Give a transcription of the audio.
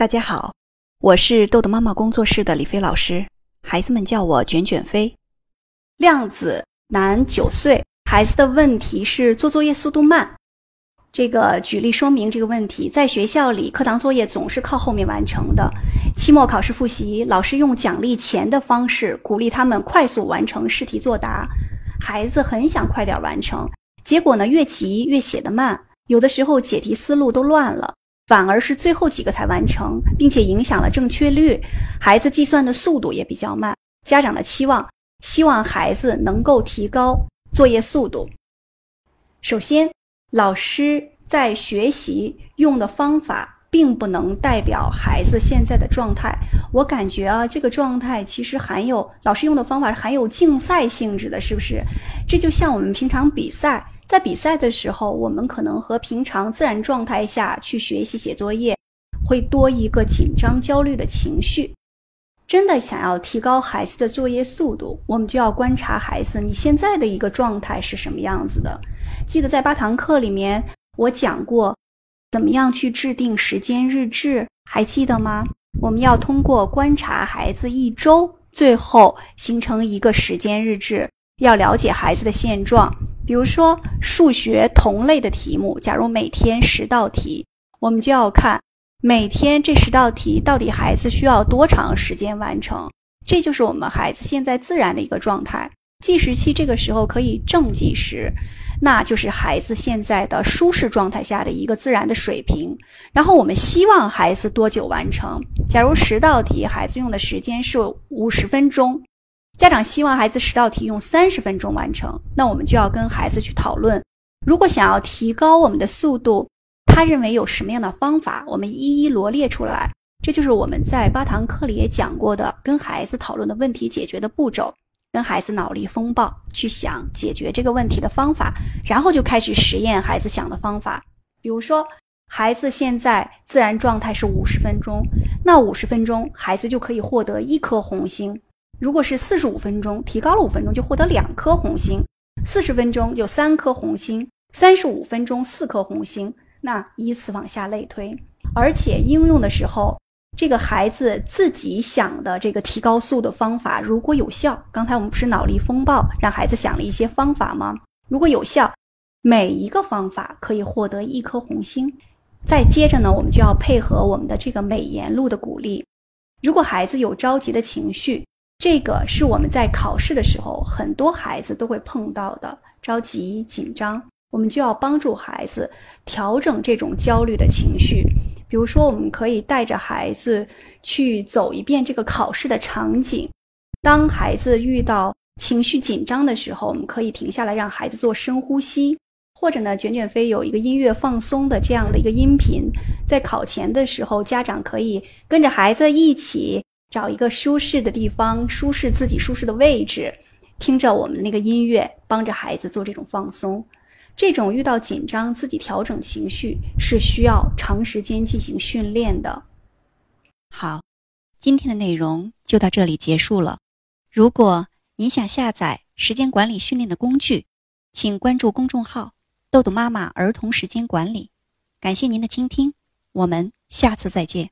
大家好，我是豆豆妈妈工作室的李飞老师，孩子们叫我卷卷飞。亮子，男，九岁，孩子的问题是做作业速度慢。这个举例说明这个问题，在学校里，课堂作业总是靠后面完成的。期末考试复习，老师用奖励钱的方式鼓励他们快速完成试题作答，孩子很想快点完成，结果呢，越急越写得慢，有的时候解题思路都乱了。反而是最后几个才完成，并且影响了正确率，孩子计算的速度也比较慢。家长的期望，希望孩子能够提高作业速度。首先，老师在学习用的方法，并不能代表孩子现在的状态。我感觉啊，这个状态其实含有老师用的方法含有竞赛性质的，是不是？这就像我们平常比赛。在比赛的时候，我们可能和平常自然状态下去学习写作业，会多一个紧张、焦虑的情绪。真的想要提高孩子的作业速度，我们就要观察孩子你现在的一个状态是什么样子的。记得在八堂课里面我讲过，怎么样去制定时间日志，还记得吗？我们要通过观察孩子一周，最后形成一个时间日志，要了解孩子的现状。比如说数学同类的题目，假如每天十道题，我们就要看每天这十道题到底孩子需要多长时间完成。这就是我们孩子现在自然的一个状态。计时器这个时候可以正计时，那就是孩子现在的舒适状态下的一个自然的水平。然后我们希望孩子多久完成？假如十道题，孩子用的时间是五十分钟。家长希望孩子十道题用三十分钟完成，那我们就要跟孩子去讨论。如果想要提高我们的速度，他认为有什么样的方法？我们一一罗列出来。这就是我们在八堂课里也讲过的，跟孩子讨论的问题解决的步骤。跟孩子脑力风暴，去想解决这个问题的方法，然后就开始实验孩子想的方法。比如说，孩子现在自然状态是五十分钟，那五十分钟孩子就可以获得一颗红星。如果是四十五分钟，提高了五分钟就获得两颗红星；四十分钟就三颗红星；三十五分钟四颗红星。那依次往下类推，而且应用的时候，这个孩子自己想的这个提高速的方法，如果有效，刚才我们不是脑力风暴让孩子想了一些方法吗？如果有效，每一个方法可以获得一颗红星。再接着呢，我们就要配合我们的这个美言录的鼓励。如果孩子有着急的情绪，这个是我们在考试的时候，很多孩子都会碰到的着急紧张，我们就要帮助孩子调整这种焦虑的情绪。比如说，我们可以带着孩子去走一遍这个考试的场景。当孩子遇到情绪紧张的时候，我们可以停下来，让孩子做深呼吸，或者呢，卷卷飞有一个音乐放松的这样的一个音频，在考前的时候，家长可以跟着孩子一起。找一个舒适的地方，舒适自己舒适的位置，听着我们那个音乐，帮着孩子做这种放松。这种遇到紧张自己调整情绪是需要长时间进行训练的。好，今天的内容就到这里结束了。如果您想下载时间管理训练的工具，请关注公众号“豆豆妈妈儿童时间管理”。感谢您的倾听，我们下次再见。